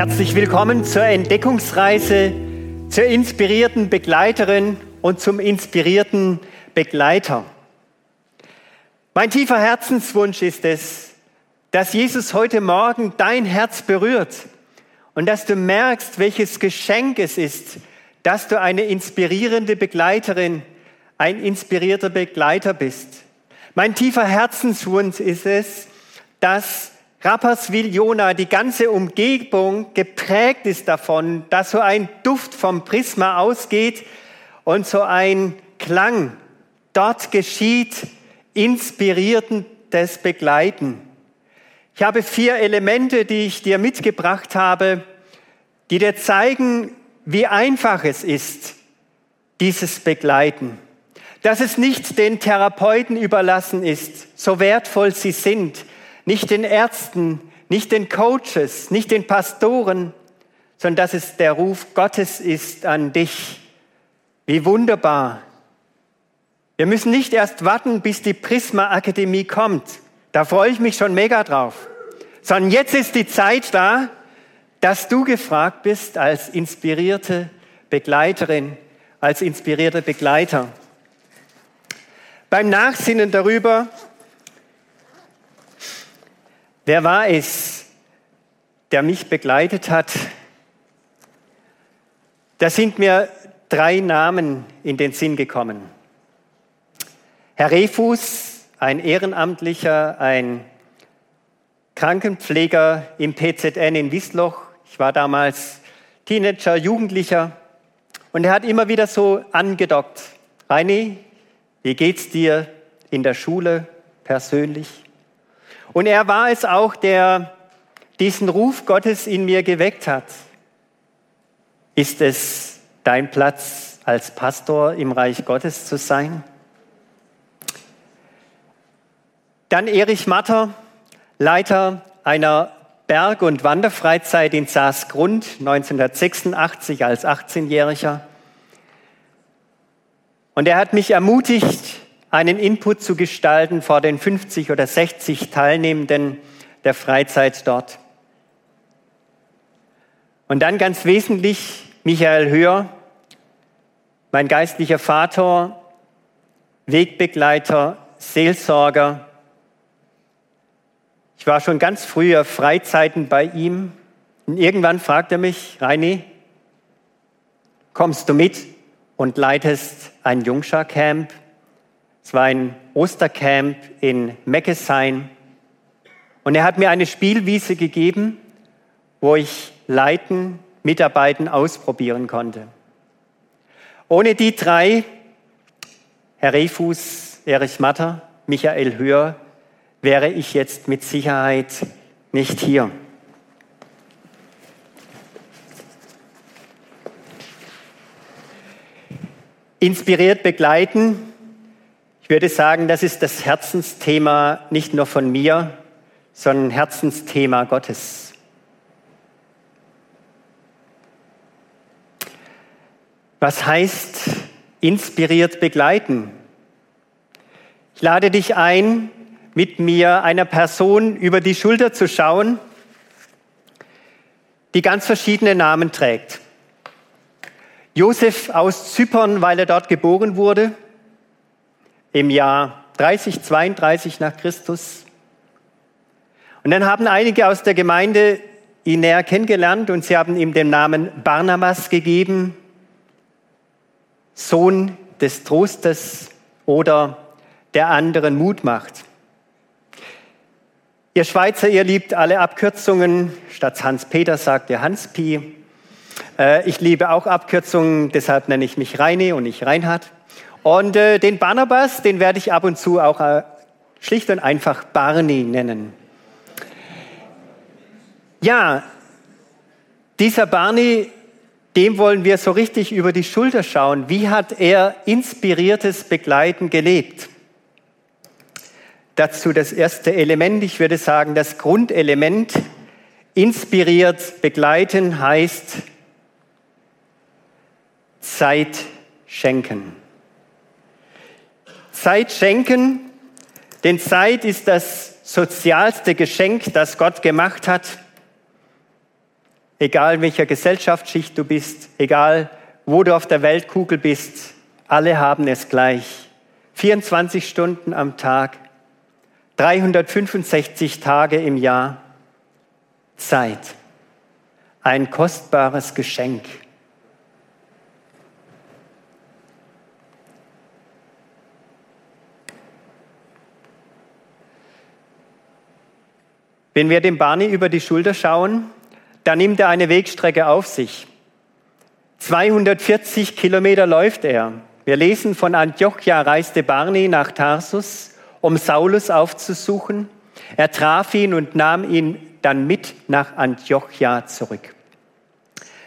Herzlich willkommen zur Entdeckungsreise, zur inspirierten Begleiterin und zum inspirierten Begleiter. Mein tiefer Herzenswunsch ist es, dass Jesus heute Morgen dein Herz berührt und dass du merkst, welches Geschenk es ist, dass du eine inspirierende Begleiterin, ein inspirierter Begleiter bist. Mein tiefer Herzenswunsch ist es, dass Rapperswil-Jona, die ganze Umgebung geprägt ist davon, dass so ein Duft vom Prisma ausgeht und so ein Klang dort geschieht, inspirierendes Begleiten. Ich habe vier Elemente, die ich dir mitgebracht habe, die dir zeigen, wie einfach es ist, dieses Begleiten. Dass es nicht den Therapeuten überlassen ist, so wertvoll sie sind, nicht den Ärzten, nicht den Coaches, nicht den Pastoren, sondern dass es der Ruf Gottes ist an dich. Wie wunderbar. Wir müssen nicht erst warten, bis die Prisma Akademie kommt. Da freue ich mich schon mega drauf. Sondern jetzt ist die Zeit da, dass du gefragt bist als inspirierte Begleiterin, als inspirierter Begleiter. Beim Nachsinnen darüber, Wer war es, der mich begleitet hat? Da sind mir drei Namen in den Sinn gekommen. Herr Refus, ein Ehrenamtlicher, ein Krankenpfleger im PZN in Wiesloch. Ich war damals Teenager, Jugendlicher. Und er hat immer wieder so angedockt. Reini, wie geht's dir in der Schule persönlich? Und er war es auch, der diesen Ruf Gottes in mir geweckt hat. Ist es dein Platz als Pastor im Reich Gottes zu sein? Dann Erich Matter, Leiter einer Berg- und Wanderfreizeit in Saasgrund 1986 als 18-Jähriger. Und er hat mich ermutigt, einen Input zu gestalten vor den 50 oder 60 Teilnehmenden der Freizeit dort. Und dann ganz wesentlich Michael Höher, mein geistlicher Vater, Wegbegleiter, Seelsorger. Ich war schon ganz früher Freizeiten bei ihm und irgendwann fragt er mich, Reini, kommst du mit und leitest ein Jungschar-Camp? Es war ein Ostercamp in Meckesheim. Und er hat mir eine Spielwiese gegeben, wo ich Leiten, Mitarbeiten ausprobieren konnte. Ohne die drei, Herr Refus, Erich Matter, Michael Höhr, wäre ich jetzt mit Sicherheit nicht hier. Inspiriert begleiten ich würde sagen, das ist das Herzensthema nicht nur von mir, sondern Herzensthema Gottes. Was heißt inspiriert begleiten? Ich lade dich ein, mit mir einer Person über die Schulter zu schauen, die ganz verschiedene Namen trägt. Josef aus Zypern, weil er dort geboren wurde im Jahr 30, 32 nach Christus. Und dann haben einige aus der Gemeinde ihn näher kennengelernt und sie haben ihm den Namen Barnabas gegeben, Sohn des Trostes oder der anderen Mut macht. Ihr Schweizer, ihr liebt alle Abkürzungen. Statt Hans-Peter sagt ihr Hans-Pi. Äh, ich liebe auch Abkürzungen, deshalb nenne ich mich Reine und nicht Reinhard. Und äh, den Barnabas, den werde ich ab und zu auch äh, schlicht und einfach Barney nennen. Ja, dieser Barney, dem wollen wir so richtig über die Schulter schauen. Wie hat er inspiriertes Begleiten gelebt? Dazu das erste Element, ich würde sagen, das Grundelement. Inspiriert begleiten heißt Zeit schenken. Zeit schenken, denn Zeit ist das sozialste Geschenk, das Gott gemacht hat. egal in welcher Gesellschaftsschicht du bist, egal wo du auf der Weltkugel bist, alle haben es gleich. 24 Stunden am Tag, 365 Tage im Jahr Zeit. Ein kostbares Geschenk. Wenn wir dem Barney über die Schulter schauen, dann nimmt er eine Wegstrecke auf sich. 240 Kilometer läuft er. Wir lesen von Antiochia reiste Barney nach Tarsus, um Saulus aufzusuchen. Er traf ihn und nahm ihn dann mit nach Antiochia zurück.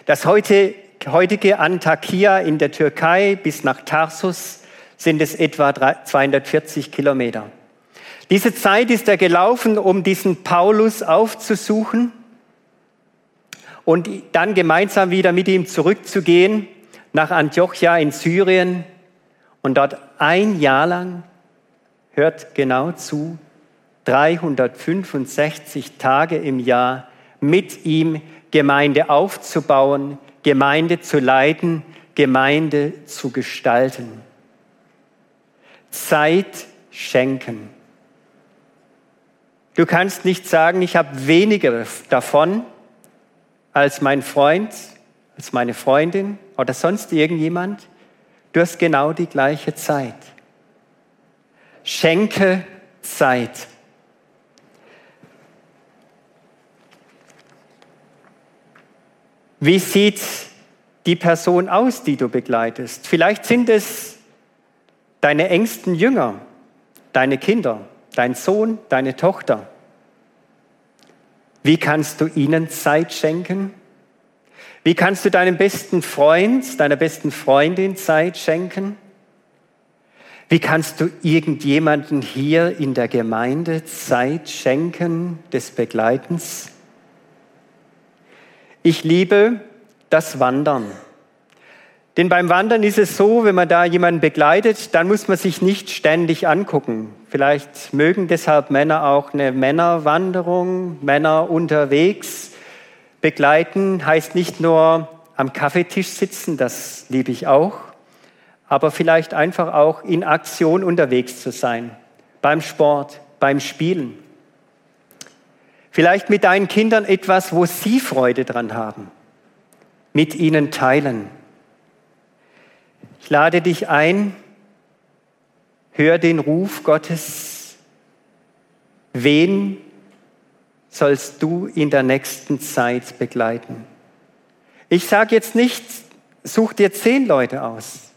Das heute, heutige Antakya in der Türkei bis nach Tarsus sind es etwa 240 Kilometer. Diese Zeit ist er gelaufen, um diesen Paulus aufzusuchen und dann gemeinsam wieder mit ihm zurückzugehen nach Antiochia in Syrien und dort ein Jahr lang, hört genau zu, 365 Tage im Jahr mit ihm Gemeinde aufzubauen, Gemeinde zu leiten, Gemeinde zu gestalten. Zeit schenken. Du kannst nicht sagen, ich habe weniger davon als mein Freund, als meine Freundin oder sonst irgendjemand. Du hast genau die gleiche Zeit. Schenke Zeit. Wie sieht die Person aus, die du begleitest? Vielleicht sind es deine engsten Jünger, deine Kinder, dein Sohn, deine Tochter. Wie kannst du ihnen Zeit schenken? Wie kannst du deinem besten Freund, deiner besten Freundin Zeit schenken? Wie kannst du irgendjemanden hier in der Gemeinde Zeit schenken des Begleitens? Ich liebe das Wandern. Denn beim Wandern ist es so, wenn man da jemanden begleitet, dann muss man sich nicht ständig angucken. Vielleicht mögen deshalb Männer auch eine Männerwanderung, Männer unterwegs begleiten. Heißt nicht nur am Kaffeetisch sitzen, das liebe ich auch, aber vielleicht einfach auch in Aktion unterwegs zu sein. Beim Sport, beim Spielen. Vielleicht mit deinen Kindern etwas, wo sie Freude dran haben. Mit ihnen teilen. Ich lade dich ein, hör den Ruf Gottes. Wen sollst du in der nächsten Zeit begleiten? Ich sage jetzt nicht, such dir zehn Leute aus.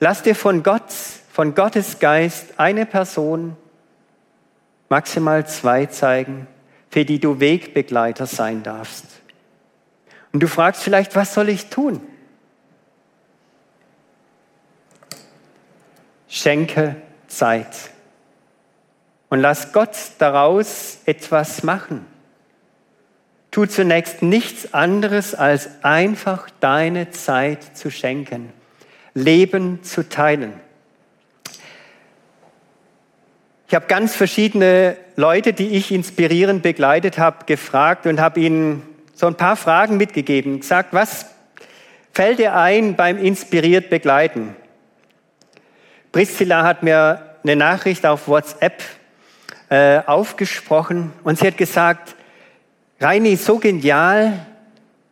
Lass dir von Gott, von Gottes Geist eine Person, maximal zwei zeigen für die du Wegbegleiter sein darfst. Und du fragst vielleicht, was soll ich tun? Schenke Zeit und lass Gott daraus etwas machen. Tu zunächst nichts anderes, als einfach deine Zeit zu schenken, Leben zu teilen. Ich habe ganz verschiedene Leute, die ich inspirierend begleitet habe, gefragt und habe ihnen so ein paar Fragen mitgegeben. Gesagt, was fällt dir ein beim inspiriert begleiten? Priscilla hat mir eine Nachricht auf WhatsApp äh, aufgesprochen und sie hat gesagt, Reini, so genial,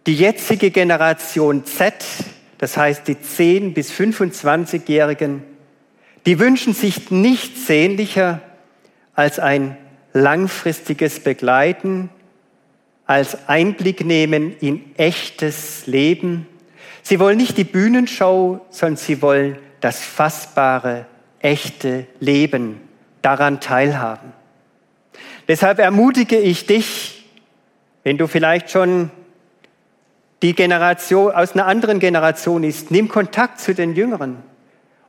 die jetzige Generation Z, das heißt die 10- bis 25-Jährigen, die wünschen sich nichts sehnlicher als ein langfristiges Begleiten, als Einblick nehmen in echtes Leben. Sie wollen nicht die Bühnenshow, sondern sie wollen das fassbare, echte Leben daran teilhaben. Deshalb ermutige ich dich, wenn du vielleicht schon die Generation aus einer anderen Generation ist, nimm Kontakt zu den Jüngeren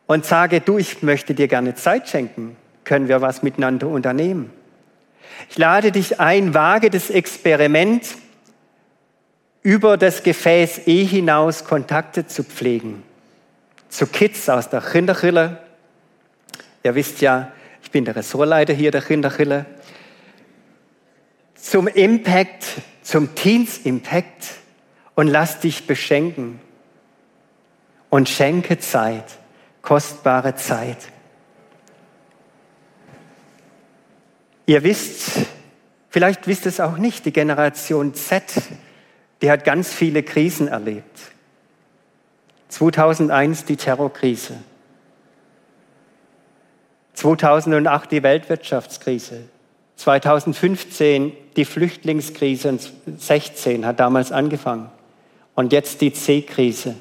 und sage, du, ich möchte dir gerne Zeit schenken. Können wir was miteinander unternehmen? Ich lade dich ein, wage das Experiment, über das Gefäß E hinaus Kontakte zu pflegen. Zu Kids aus der Kinderchille. Ihr wisst ja, ich bin der Ressortleiter hier der Kinderchille. Zum Impact, zum Teens Impact, und lass dich beschenken und schenke Zeit, kostbare Zeit. Ihr wisst, vielleicht wisst es auch nicht, die Generation Z, die hat ganz viele Krisen erlebt. 2001 die Terrorkrise, 2008 die Weltwirtschaftskrise, 2015 die Flüchtlingskrise und 16 hat damals angefangen und jetzt die C-Krise.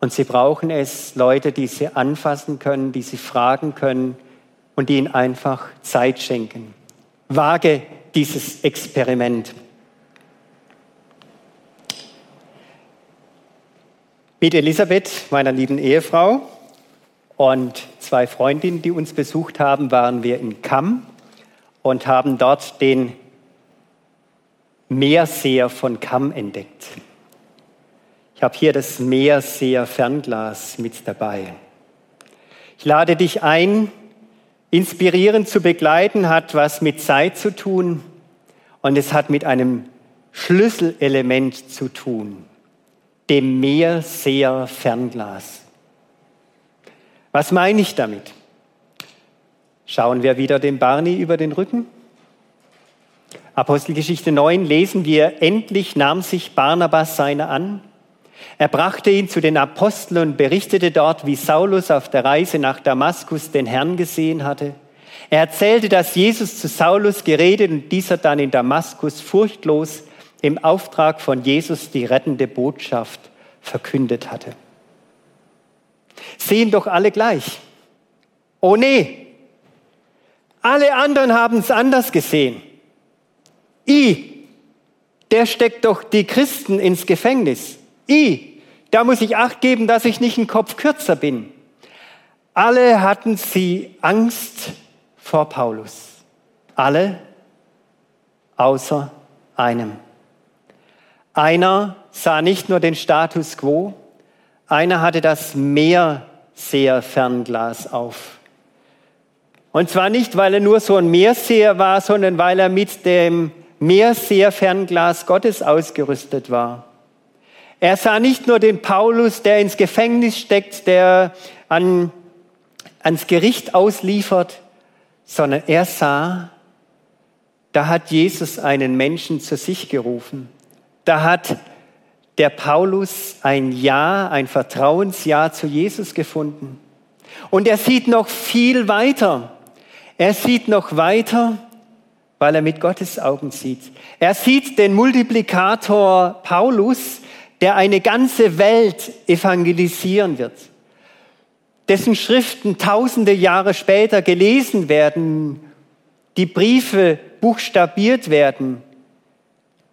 Und sie brauchen es, Leute, die sie anfassen können, die sie fragen können und die ihnen einfach Zeit schenken. Wage dieses Experiment. Mit Elisabeth, meiner lieben Ehefrau, und zwei Freundinnen, die uns besucht haben, waren wir in Kamm und haben dort den Meerseher von Kamm entdeckt. Ich habe hier das Meerseher Fernglas mit dabei. Ich lade dich ein, inspirierend zu begleiten, hat was mit Zeit zu tun und es hat mit einem Schlüsselelement zu tun dem Meerseher Fernglas. Was meine ich damit? Schauen wir wieder dem Barney über den Rücken. Apostelgeschichte 9 lesen wir, endlich nahm sich Barnabas seiner an. Er brachte ihn zu den Aposteln und berichtete dort, wie Saulus auf der Reise nach Damaskus den Herrn gesehen hatte. Er erzählte, dass Jesus zu Saulus geredet und dieser dann in Damaskus furchtlos im Auftrag von Jesus die rettende Botschaft verkündet hatte. Sehen doch alle gleich. Oh nee, alle anderen haben es anders gesehen. I, der steckt doch die Christen ins Gefängnis. I, da muss ich acht geben, dass ich nicht einen Kopf kürzer bin. Alle hatten sie Angst vor Paulus. Alle außer einem. Einer sah nicht nur den Status quo, einer hatte das Meerseher-Fernglas auf. Und zwar nicht, weil er nur so ein Meerseher war, sondern weil er mit dem Meerseher-Fernglas Gottes ausgerüstet war. Er sah nicht nur den Paulus, der ins Gefängnis steckt, der an, ans Gericht ausliefert, sondern er sah, da hat Jesus einen Menschen zu sich gerufen. Da hat der Paulus ein Ja, ein Vertrauensja zu Jesus gefunden. Und er sieht noch viel weiter. Er sieht noch weiter, weil er mit Gottes Augen sieht. Er sieht den Multiplikator Paulus, der eine ganze Welt evangelisieren wird, dessen Schriften tausende Jahre später gelesen werden, die Briefe buchstabiert werden,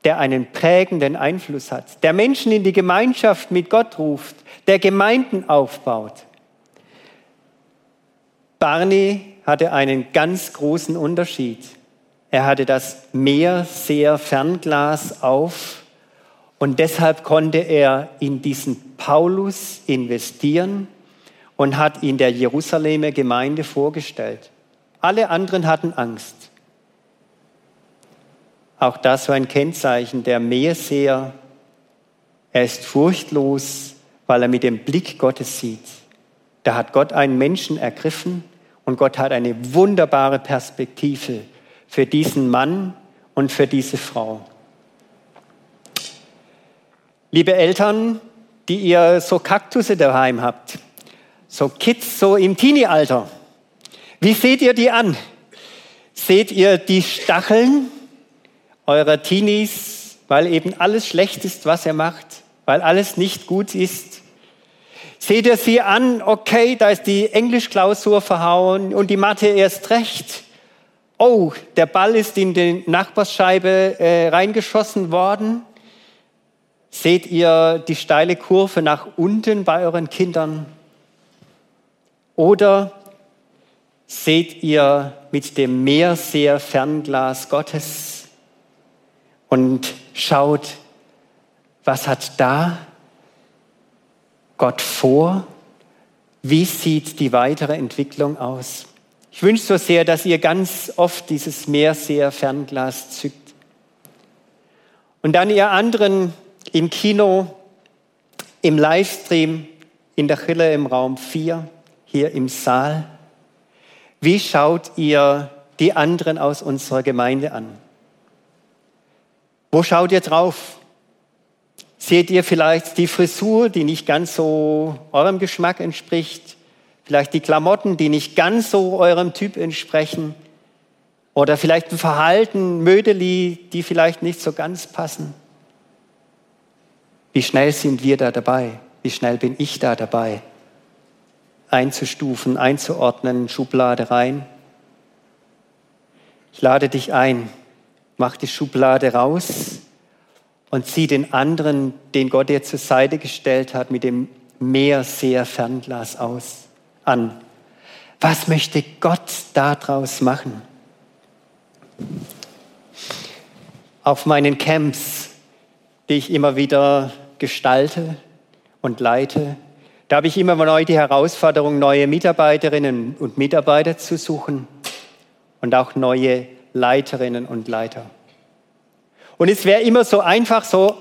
der einen prägenden Einfluss hat, der Menschen in die Gemeinschaft mit Gott ruft, der Gemeinden aufbaut. Barney hatte einen ganz großen Unterschied. Er hatte das Meer sehr Fernglas auf und deshalb konnte er in diesen Paulus investieren und hat ihn der Jerusalemer Gemeinde vorgestellt. Alle anderen hatten Angst. Auch das war ein Kennzeichen der Meerseher. Er ist furchtlos, weil er mit dem Blick Gottes sieht. Da hat Gott einen Menschen ergriffen und Gott hat eine wunderbare Perspektive für diesen Mann und für diese Frau. Liebe Eltern, die ihr so Kaktusse daheim habt, so Kids so im Teenie-Alter, wie seht ihr die an? Seht ihr die Stacheln eurer Teenies, weil eben alles schlecht ist, was er macht, weil alles nicht gut ist. Seht ihr sie an, okay, da ist die Englischklausur verhauen und die Mathe erst recht. Oh, der Ball ist in die Nachbarsscheibe äh, reingeschossen worden. Seht ihr die steile Kurve nach unten bei euren Kindern? Oder seht ihr mit dem Meerseher-Fernglas Gottes und schaut, was hat da Gott vor? Wie sieht die weitere Entwicklung aus? Ich wünsche so sehr, dass ihr ganz oft dieses Meerseher Fernglas zückt. Und dann ihr anderen im Kino, im Livestream, in der Chille im Raum 4, hier im Saal. Wie schaut ihr die anderen aus unserer Gemeinde an? Wo schaut ihr drauf? Seht ihr vielleicht die Frisur, die nicht ganz so eurem Geschmack entspricht? Vielleicht die Klamotten, die nicht ganz so eurem Typ entsprechen? Oder vielleicht ein Verhalten, Mödeli, die vielleicht nicht so ganz passen? Wie schnell sind wir da dabei? Wie schnell bin ich da dabei? einzustufen, einzuordnen, Schublade rein. Ich lade dich ein, mach die Schublade raus und zieh den anderen, den Gott dir zur Seite gestellt hat, mit dem mehr sehr Fernglas aus an. Was möchte Gott daraus machen? Auf meinen Camps, die ich immer wieder gestalte und leite, da habe ich immer neu die Herausforderung, neue Mitarbeiterinnen und Mitarbeiter zu suchen und auch neue Leiterinnen und Leiter. Und es wäre immer so einfach so,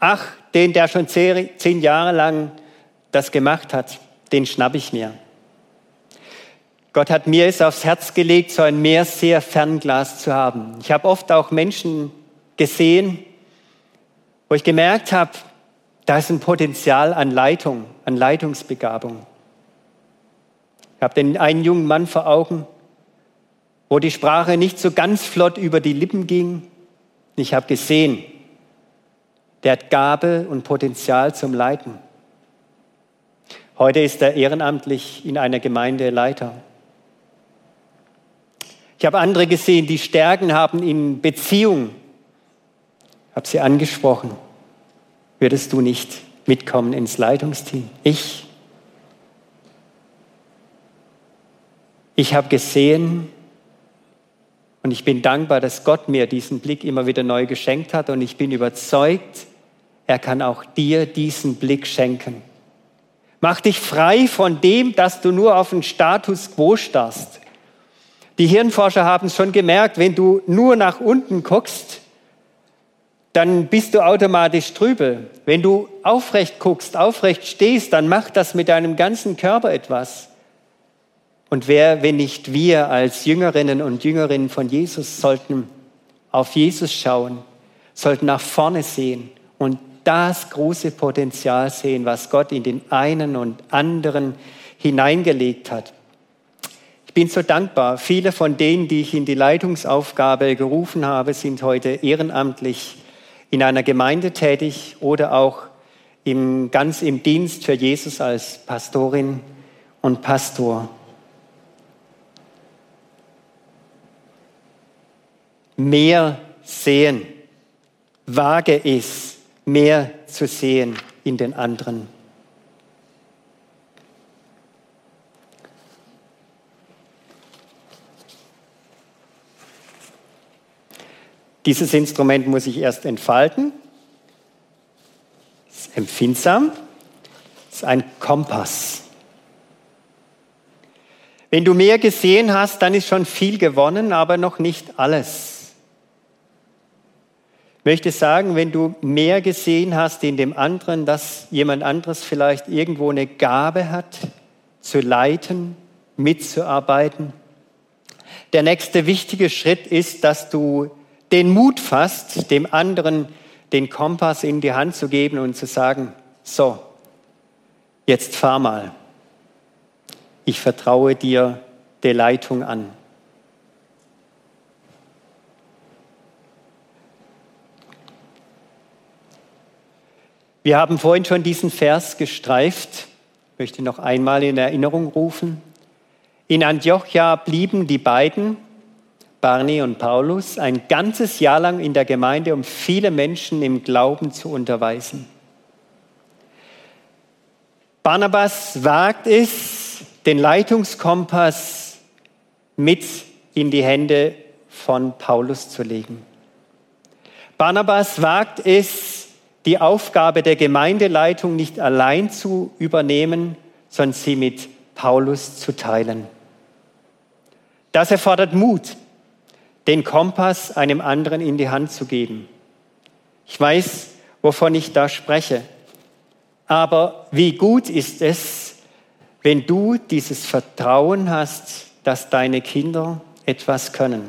ach, den, der schon zehn Jahre lang das gemacht hat, den schnapp ich mir. Gott hat mir es aufs Herz gelegt, so ein Meerseher-Fernglas zu haben. Ich habe oft auch Menschen gesehen, wo ich gemerkt habe, da ist ein Potenzial an Leitung, an Leitungsbegabung. Ich habe den einen jungen Mann vor Augen, wo die Sprache nicht so ganz flott über die Lippen ging. Ich habe gesehen, der hat Gabe und Potenzial zum Leiten. Heute ist er ehrenamtlich in einer Gemeinde Leiter. Ich habe andere gesehen, die Stärken haben in Beziehung. Ich habe sie angesprochen würdest du nicht mitkommen ins Leitungsteam? Ich? Ich habe gesehen und ich bin dankbar, dass Gott mir diesen Blick immer wieder neu geschenkt hat und ich bin überzeugt, er kann auch dir diesen Blick schenken. Mach dich frei von dem, dass du nur auf den Status quo starrst. Die Hirnforscher haben es schon gemerkt, wenn du nur nach unten guckst, dann bist du automatisch trübe. Wenn du aufrecht guckst, aufrecht stehst, dann macht das mit deinem ganzen Körper etwas. Und wer, wenn nicht wir als Jüngerinnen und Jüngerinnen von Jesus, sollten auf Jesus schauen, sollten nach vorne sehen und das große Potenzial sehen, was Gott in den einen und anderen hineingelegt hat. Ich bin so dankbar. Viele von denen, die ich in die Leitungsaufgabe gerufen habe, sind heute ehrenamtlich in einer Gemeinde tätig oder auch im, ganz im Dienst für Jesus als Pastorin und Pastor. Mehr sehen. Wage es, mehr zu sehen in den anderen. Dieses Instrument muss ich erst entfalten. Es ist empfindsam. Es ist ein Kompass. Wenn du mehr gesehen hast, dann ist schon viel gewonnen, aber noch nicht alles. Möchte sagen, wenn du mehr gesehen hast in dem anderen, dass jemand anderes vielleicht irgendwo eine Gabe hat, zu leiten, mitzuarbeiten, der nächste wichtige Schritt ist, dass du den Mut fasst, dem anderen den Kompass in die Hand zu geben und zu sagen, so, jetzt fahr mal. Ich vertraue dir der Leitung an. Wir haben vorhin schon diesen Vers gestreift. Ich möchte noch einmal in Erinnerung rufen. In Antiochia blieben die beiden Barney und Paulus ein ganzes Jahr lang in der Gemeinde, um viele Menschen im Glauben zu unterweisen. Barnabas wagt es, den Leitungskompass mit in die Hände von Paulus zu legen. Barnabas wagt es, die Aufgabe der Gemeindeleitung nicht allein zu übernehmen, sondern sie mit Paulus zu teilen. Das erfordert Mut, den Kompass einem anderen in die Hand zu geben. Ich weiß, wovon ich da spreche. Aber wie gut ist es, wenn du dieses Vertrauen hast, dass deine Kinder etwas können.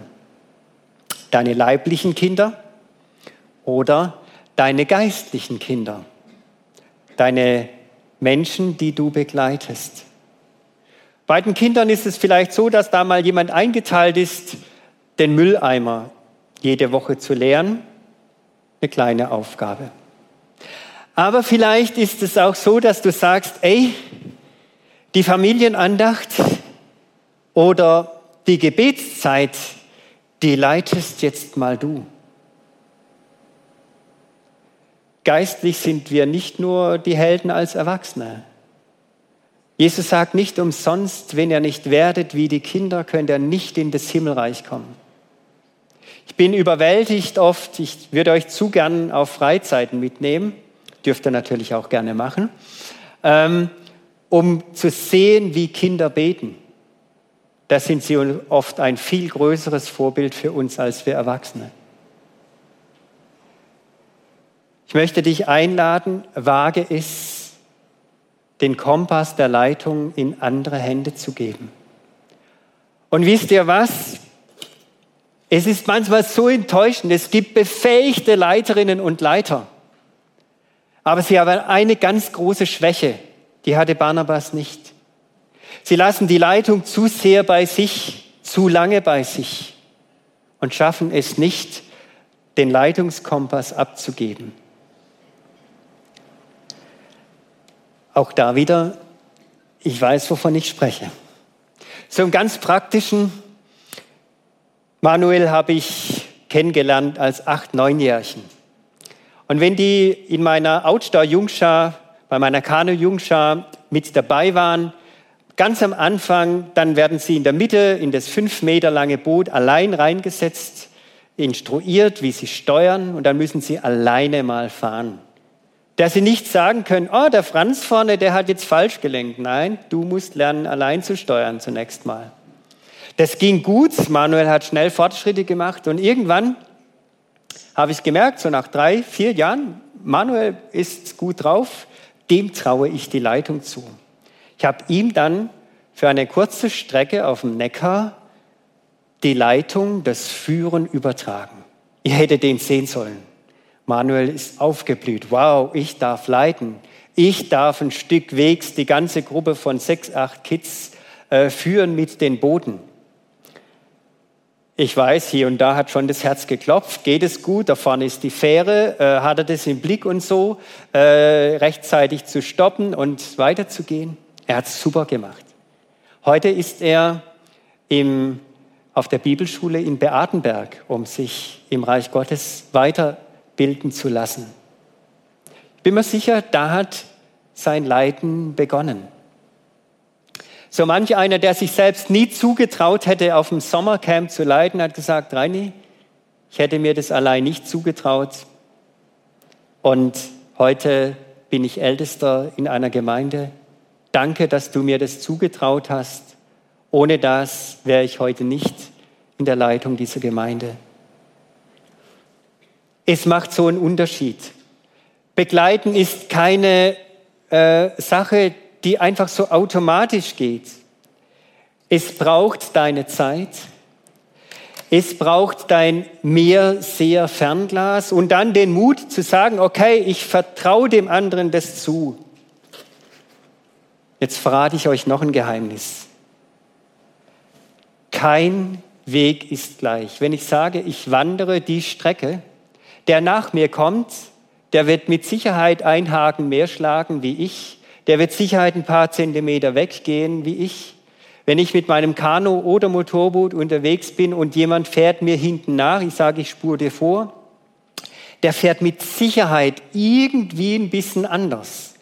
Deine leiblichen Kinder oder deine geistlichen Kinder. Deine Menschen, die du begleitest. Bei den Kindern ist es vielleicht so, dass da mal jemand eingeteilt ist, den Mülleimer jede Woche zu leeren. Eine kleine Aufgabe. Aber vielleicht ist es auch so, dass du sagst, ey, die Familienandacht oder die Gebetszeit, die leitest jetzt mal du. Geistlich sind wir nicht nur die Helden als Erwachsene. Jesus sagt nicht umsonst, wenn ihr nicht werdet wie die Kinder, könnt ihr nicht in das Himmelreich kommen. Ich bin überwältigt oft, ich würde euch zu gern auf Freizeiten mitnehmen, dürft ihr natürlich auch gerne machen, ähm, um zu sehen, wie Kinder beten. Da sind sie oft ein viel größeres Vorbild für uns als wir Erwachsene. Ich möchte dich einladen, wage es, den Kompass der Leitung in andere Hände zu geben. Und wisst ihr was? Es ist manchmal so enttäuschend. Es gibt befähigte Leiterinnen und Leiter. Aber sie haben eine ganz große Schwäche. Die hatte Barnabas nicht. Sie lassen die Leitung zu sehr bei sich, zu lange bei sich und schaffen es nicht, den Leitungskompass abzugeben. Auch da wieder, ich weiß, wovon ich spreche. So im ganz praktischen, Manuel habe ich kennengelernt als acht, neunjährigen. Und wenn die in meiner Outdoor-Jungschar, bei meiner Kanu-Jungschar mit dabei waren, ganz am Anfang, dann werden sie in der Mitte in das fünf Meter lange Boot allein reingesetzt, instruiert, wie sie steuern und dann müssen sie alleine mal fahren dass sie nicht sagen können, oh, der Franz vorne, der hat jetzt falsch gelenkt. Nein, du musst lernen, allein zu steuern zunächst mal. Das ging gut. Manuel hat schnell Fortschritte gemacht und irgendwann habe ich gemerkt, so nach drei, vier Jahren, Manuel ist gut drauf, dem traue ich die Leitung zu. Ich habe ihm dann für eine kurze Strecke auf dem Neckar die Leitung, das Führen übertragen. Ihr hättet den sehen sollen. Manuel ist aufgeblüht. Wow, ich darf leiten. Ich darf ein Stück Wegs die ganze Gruppe von sechs, acht Kids äh, führen mit den Booten. Ich weiß, hier und da hat schon das Herz geklopft. Geht es gut? Da vorne ist die Fähre. Äh, hat er das im Blick und so, äh, rechtzeitig zu stoppen und weiterzugehen? Er hat es super gemacht. Heute ist er im, auf der Bibelschule in Beatenberg, um sich im Reich Gottes weiter bilden zu lassen. Ich bin mir sicher, da hat sein Leiden begonnen. So manch einer, der sich selbst nie zugetraut hätte, auf dem Sommercamp zu leiden, hat gesagt, Reini, ich hätte mir das allein nicht zugetraut. Und heute bin ich Ältester in einer Gemeinde. Danke, dass du mir das zugetraut hast. Ohne das wäre ich heute nicht in der Leitung dieser Gemeinde. Es macht so einen Unterschied. Begleiten ist keine äh, Sache, die einfach so automatisch geht. Es braucht deine Zeit. Es braucht dein mehr sehr Fernglas und dann den Mut zu sagen, okay, ich vertraue dem anderen das zu. Jetzt verrate ich euch noch ein Geheimnis. Kein Weg ist gleich. Wenn ich sage, ich wandere die Strecke, der nach mir kommt, der wird mit Sicherheit ein Haken mehr schlagen wie ich. Der wird Sicherheit ein paar Zentimeter weggehen wie ich. Wenn ich mit meinem Kanu oder Motorboot unterwegs bin und jemand fährt mir hinten nach, ich sage, ich spur dir vor, der fährt mit Sicherheit irgendwie ein bisschen anders.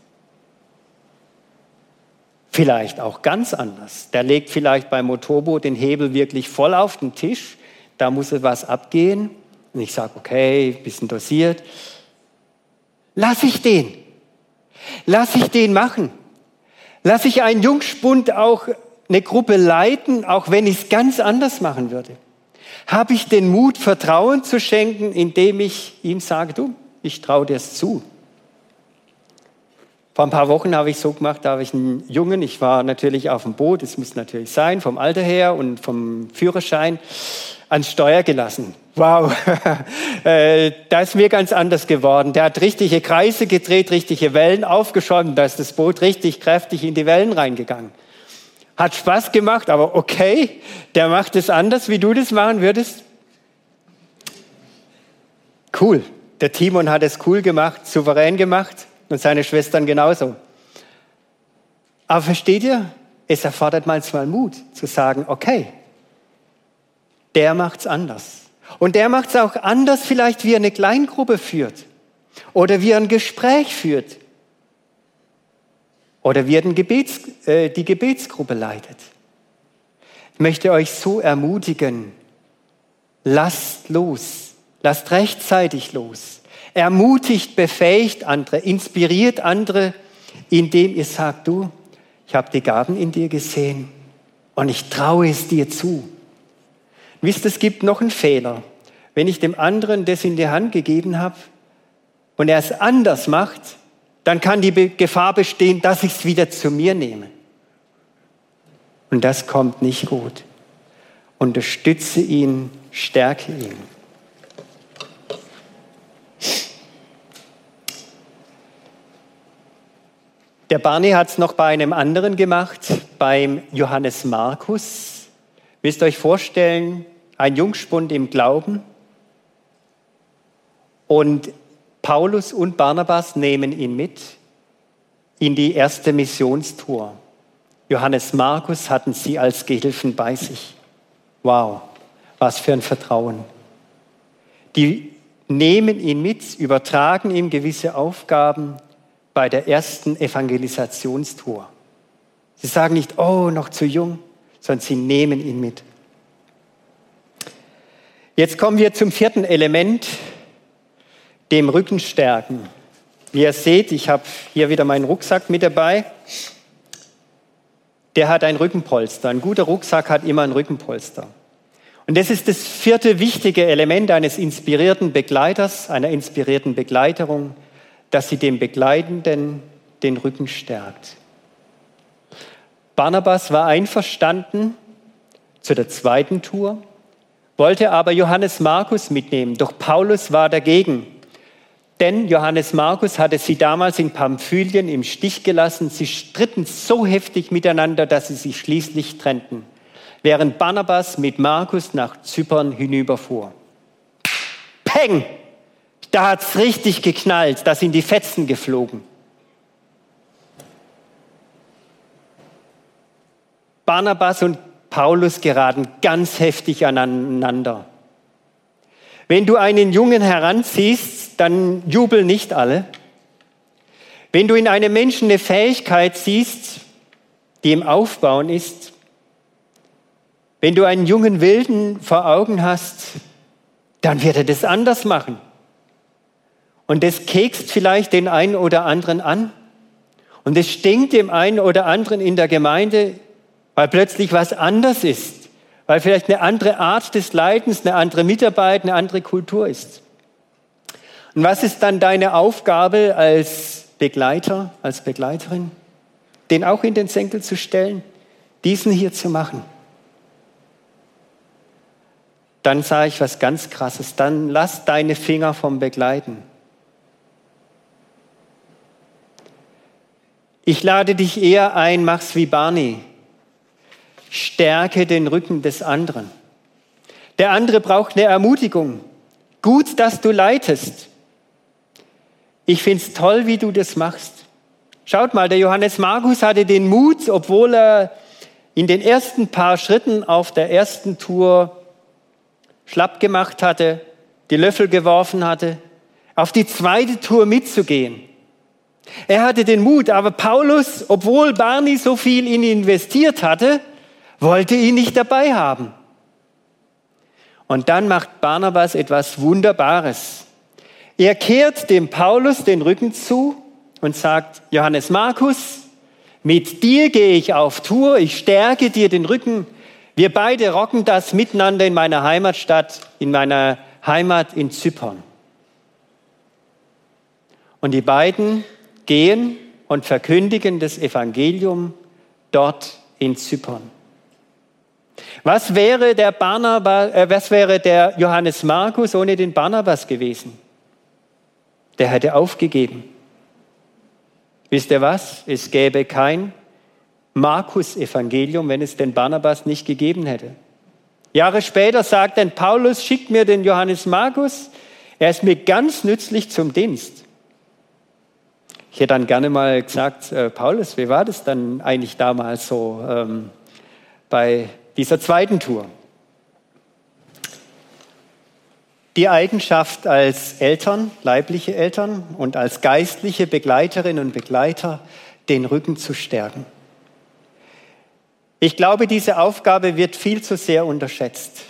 Vielleicht auch ganz anders. Der legt vielleicht beim Motorboot den Hebel wirklich voll auf den Tisch, da muss etwas abgehen. Und ich sage, okay, bisschen dosiert. Lass ich den. Lass ich den machen. Lass ich einen Jungspund auch eine Gruppe leiten, auch wenn ich es ganz anders machen würde. Habe ich den Mut, Vertrauen zu schenken, indem ich ihm sage, du, ich traue dir es zu. Vor ein paar Wochen habe ich so gemacht, da habe ich einen Jungen, ich war natürlich auf dem Boot, es muss natürlich sein, vom Alter her und vom Führerschein, ans Steuer gelassen. Wow, äh, da ist mir ganz anders geworden. Der hat richtige Kreise gedreht, richtige Wellen aufgeschoben, da ist das Boot richtig kräftig in die Wellen reingegangen. Hat Spaß gemacht, aber okay, der macht es anders, wie du das machen würdest. Cool. Der Timon hat es cool gemacht, souverän gemacht und seine Schwestern genauso. Aber versteht ihr, es erfordert manchmal Mut zu sagen, okay, der macht's anders. Und der macht's auch anders vielleicht, wie er eine Kleingruppe führt oder wie er ein Gespräch führt oder wie er Gebets, äh, die Gebetsgruppe leitet. Ich möchte euch so ermutigen, lasst los, lasst rechtzeitig los. Ermutigt, befähigt andere, inspiriert andere, indem ihr sagt, du, ich habe die Gaben in dir gesehen und ich traue es dir zu. Wisst, es gibt noch einen Fehler. Wenn ich dem anderen das in die Hand gegeben habe und er es anders macht, dann kann die Gefahr bestehen, dass ich es wieder zu mir nehme. Und das kommt nicht gut. Unterstütze ihn, stärke ihn. Der Barney hat es noch bei einem anderen gemacht, beim Johannes Markus. Willst ihr euch vorstellen, ein Jungspund im Glauben. Und Paulus und Barnabas nehmen ihn mit in die erste Missionstour. Johannes Markus hatten sie als Gehilfen bei sich. Wow, was für ein Vertrauen. Die nehmen ihn mit, übertragen ihm gewisse Aufgaben bei der ersten Evangelisationstour. Sie sagen nicht, oh, noch zu jung, sondern sie nehmen ihn mit. Jetzt kommen wir zum vierten Element, dem Rückenstärken. Wie ihr seht, ich habe hier wieder meinen Rucksack mit dabei. Der hat ein Rückenpolster. Ein guter Rucksack hat immer ein Rückenpolster. Und das ist das vierte wichtige Element eines inspirierten Begleiters, einer inspirierten Begleiterung, dass sie dem Begleitenden den Rücken stärkt. Barnabas war einverstanden zu der zweiten Tour, wollte aber Johannes Markus mitnehmen, doch Paulus war dagegen. Denn Johannes Markus hatte sie damals in Pamphylien im Stich gelassen. Sie stritten so heftig miteinander, dass sie sich schließlich trennten, während Barnabas mit Markus nach Zypern hinüberfuhr. Peng! Da hat es richtig geknallt, da sind die Fetzen geflogen. Barnabas und Paulus geraten ganz heftig aneinander. Wenn du einen Jungen heranziehst, dann jubeln nicht alle. Wenn du in einem Menschen eine Fähigkeit siehst, die im Aufbauen ist, wenn du einen jungen Wilden vor Augen hast, dann wird er das anders machen. Und das kekst vielleicht den einen oder anderen an. Und es stinkt dem einen oder anderen in der Gemeinde, weil plötzlich was anders ist. Weil vielleicht eine andere Art des Leidens, eine andere Mitarbeit, eine andere Kultur ist. Und was ist dann deine Aufgabe als Begleiter, als Begleiterin? Den auch in den Senkel zu stellen, diesen hier zu machen. Dann sage ich was ganz Krasses. Dann lass deine Finger vom Begleiten. Ich lade dich eher ein, mach's wie Barney. Stärke den Rücken des anderen. Der andere braucht eine Ermutigung. Gut, dass du leitest. Ich find's toll, wie du das machst. Schaut mal, der Johannes Markus hatte den Mut, obwohl er in den ersten paar Schritten auf der ersten Tour schlapp gemacht hatte, die Löffel geworfen hatte, auf die zweite Tour mitzugehen. Er hatte den Mut, aber Paulus, obwohl Barney so viel in ihn investiert hatte, wollte ihn nicht dabei haben. Und dann macht Barnabas etwas Wunderbares. Er kehrt dem Paulus den Rücken zu und sagt, Johannes Markus, mit dir gehe ich auf Tour, ich stärke dir den Rücken. Wir beide rocken das miteinander in meiner Heimatstadt, in meiner Heimat in Zypern. Und die beiden gehen und verkündigen das Evangelium dort in Zypern. Was wäre der, Barnabas, äh, was wäre der Johannes Markus ohne den Barnabas gewesen? Der hätte aufgegeben. Wisst ihr was? Es gäbe kein Markus-Evangelium, wenn es den Barnabas nicht gegeben hätte. Jahre später sagt dann Paulus, schickt mir den Johannes Markus, er ist mir ganz nützlich zum Dienst. Ich hätte dann gerne mal gesagt, äh, Paulus, wie war das dann eigentlich damals so ähm, bei dieser zweiten Tour? Die Eigenschaft als Eltern, leibliche Eltern und als geistliche Begleiterinnen und Begleiter, den Rücken zu stärken. Ich glaube, diese Aufgabe wird viel zu sehr unterschätzt.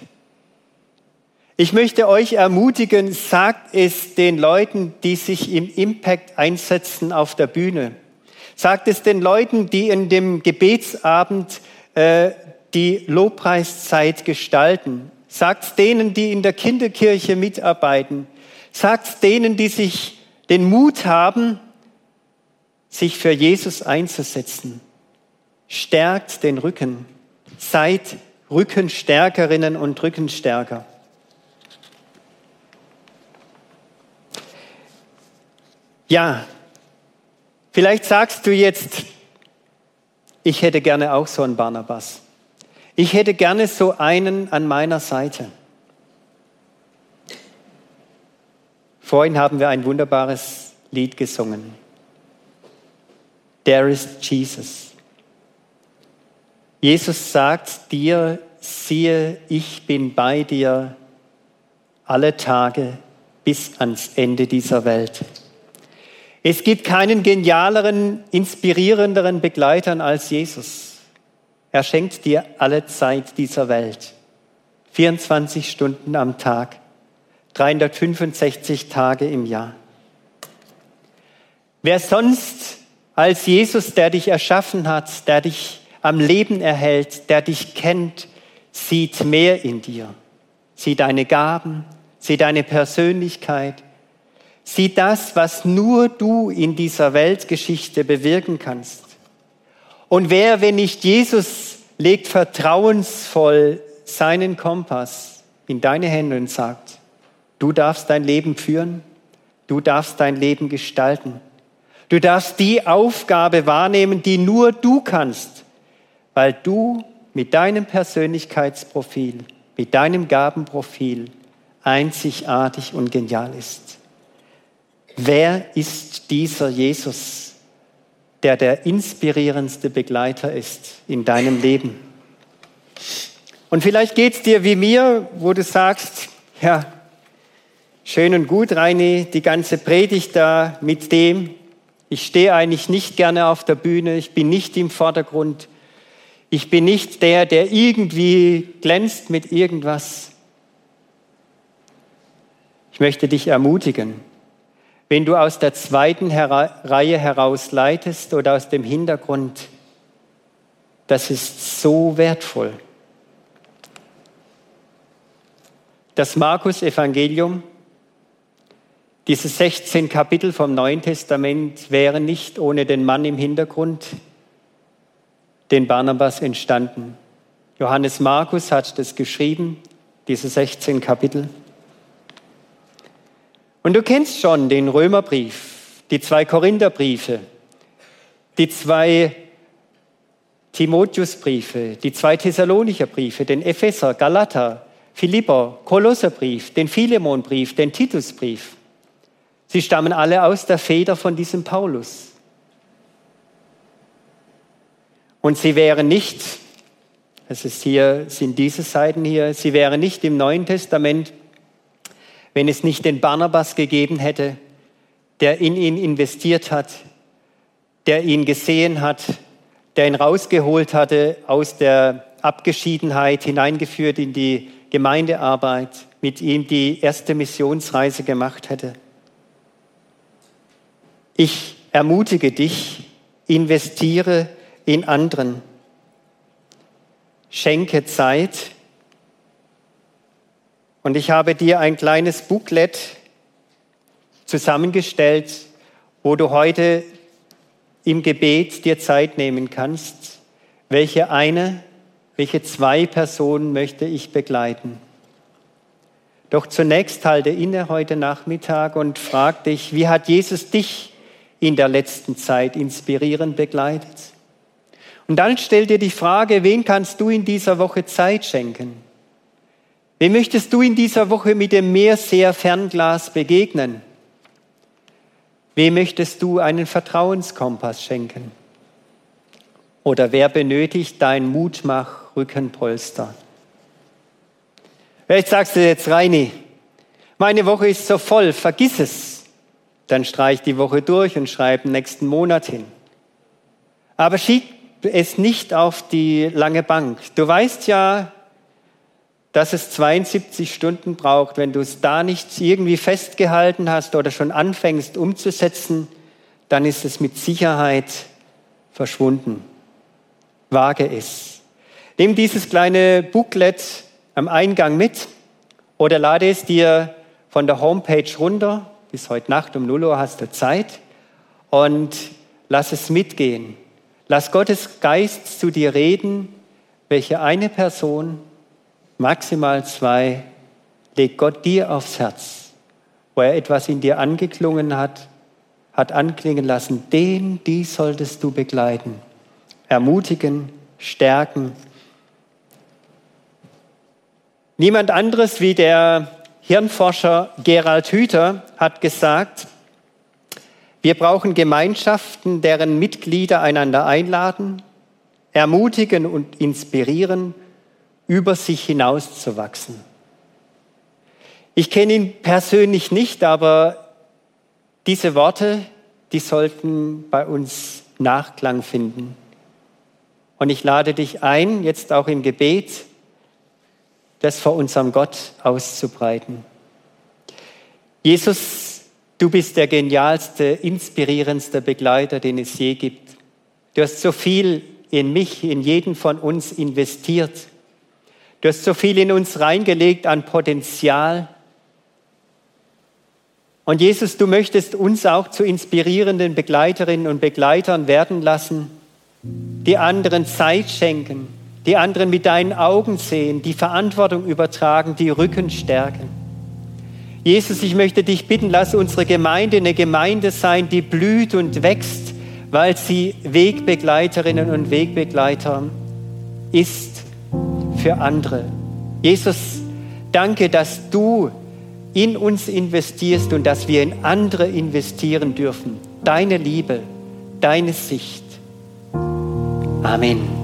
Ich möchte euch ermutigen, sagt es den Leuten, die sich im Impact einsetzen auf der Bühne. Sagt es den Leuten, die in dem Gebetsabend äh, die Lobpreiszeit gestalten. Sagt denen, die in der Kinderkirche mitarbeiten. Sagt denen, die sich den Mut haben, sich für Jesus einzusetzen stärkt den Rücken. Seid Rückenstärkerinnen und Rückenstärker. Ja, vielleicht sagst du jetzt, ich hätte gerne auch so einen Barnabas. Ich hätte gerne so einen an meiner Seite. Vorhin haben wir ein wunderbares Lied gesungen. There is Jesus. Jesus sagt dir, siehe, ich bin bei dir alle Tage bis ans Ende dieser Welt. Es gibt keinen genialeren, inspirierenderen Begleitern als Jesus. Er schenkt dir alle Zeit dieser Welt. 24 Stunden am Tag, 365 Tage im Jahr. Wer sonst als Jesus, der dich erschaffen hat, der dich am Leben erhält, der dich kennt, sieht mehr in dir. Sieht deine Gaben, sieht deine Persönlichkeit, sieht das, was nur du in dieser Weltgeschichte bewirken kannst. Und wer, wenn nicht Jesus, legt vertrauensvoll seinen Kompass in deine Hände und sagt, du darfst dein Leben führen, du darfst dein Leben gestalten. Du darfst die Aufgabe wahrnehmen, die nur du kannst weil du mit deinem Persönlichkeitsprofil, mit deinem Gabenprofil einzigartig und genial ist. Wer ist dieser Jesus, der der inspirierendste Begleiter ist in deinem Leben? Und vielleicht geht es dir wie mir, wo du sagst, ja, schön und gut, Reini, die ganze Predigt da mit dem, ich stehe eigentlich nicht gerne auf der Bühne, ich bin nicht im Vordergrund, ich bin nicht der, der irgendwie glänzt mit irgendwas. Ich möchte dich ermutigen, wenn du aus der zweiten Reihe heraus leitest oder aus dem Hintergrund, das ist so wertvoll. Das Markus-Evangelium, diese 16 Kapitel vom Neuen Testament wären nicht ohne den Mann im Hintergrund, den Barnabas entstanden. Johannes Markus hat das geschrieben, diese 16 Kapitel. Und du kennst schon den Römerbrief, die zwei Korintherbriefe, die zwei Timotheusbriefe, die zwei Thessalonicher Briefe, den Epheser, Galater, Philipper, Kolosserbrief, den Philemonbrief, den Titusbrief. Sie stammen alle aus der Feder von diesem Paulus. Und sie wären nicht, es ist hier, sind diese Seiten hier, sie wären nicht im Neuen Testament, wenn es nicht den Barnabas gegeben hätte, der in ihn investiert hat, der ihn gesehen hat, der ihn rausgeholt hatte aus der Abgeschiedenheit, hineingeführt in die Gemeindearbeit, mit ihm die erste Missionsreise gemacht hätte. Ich ermutige dich, investiere in anderen. Schenke Zeit. Und ich habe dir ein kleines Booklet zusammengestellt, wo du heute im Gebet dir Zeit nehmen kannst. Welche eine, welche zwei Personen möchte ich begleiten? Doch zunächst halte inne heute Nachmittag und frag dich, wie hat Jesus dich in der letzten Zeit inspirierend begleitet? Und dann stell dir die Frage, wen kannst du in dieser Woche Zeit schenken? Wem möchtest du in dieser Woche mit dem Meerseer-Fernglas begegnen? Wem möchtest du einen Vertrauenskompass schenken? Oder wer benötigt dein Mutmach-Rückenpolster? Vielleicht sagst du jetzt, Reini, meine Woche ist so voll, vergiss es. Dann streich die Woche durch und schreib nächsten Monat hin. Aber schick es nicht auf die lange Bank. Du weißt ja, dass es 72 Stunden braucht. Wenn du es da nicht irgendwie festgehalten hast oder schon anfängst umzusetzen, dann ist es mit Sicherheit verschwunden. Wage es. Nimm dieses kleine Booklet am Eingang mit oder lade es dir von der Homepage runter. Bis heute Nacht um 0 Uhr hast du Zeit und lass es mitgehen. Lass Gottes Geist zu dir reden, welche eine Person, maximal zwei, legt Gott dir aufs Herz, wo er etwas in dir angeklungen hat, hat anklingen lassen, den, die solltest du begleiten, ermutigen, stärken. Niemand anderes wie der Hirnforscher Gerald Hüther hat gesagt, wir brauchen Gemeinschaften, deren Mitglieder einander einladen, ermutigen und inspirieren, über sich hinauszuwachsen. Ich kenne ihn persönlich nicht, aber diese Worte, die sollten bei uns Nachklang finden. Und ich lade dich ein, jetzt auch im Gebet, das vor unserem Gott auszubreiten. Jesus Du bist der genialste, inspirierendste Begleiter, den es je gibt. Du hast so viel in mich, in jeden von uns investiert. Du hast so viel in uns reingelegt an Potenzial. Und Jesus, du möchtest uns auch zu inspirierenden Begleiterinnen und Begleitern werden lassen, die anderen Zeit schenken, die anderen mit deinen Augen sehen, die Verantwortung übertragen, die Rücken stärken. Jesus, ich möchte dich bitten, lass unsere Gemeinde eine Gemeinde sein, die blüht und wächst, weil sie Wegbegleiterinnen und Wegbegleiter ist für andere. Jesus, danke, dass du in uns investierst und dass wir in andere investieren dürfen. Deine Liebe, deine Sicht. Amen.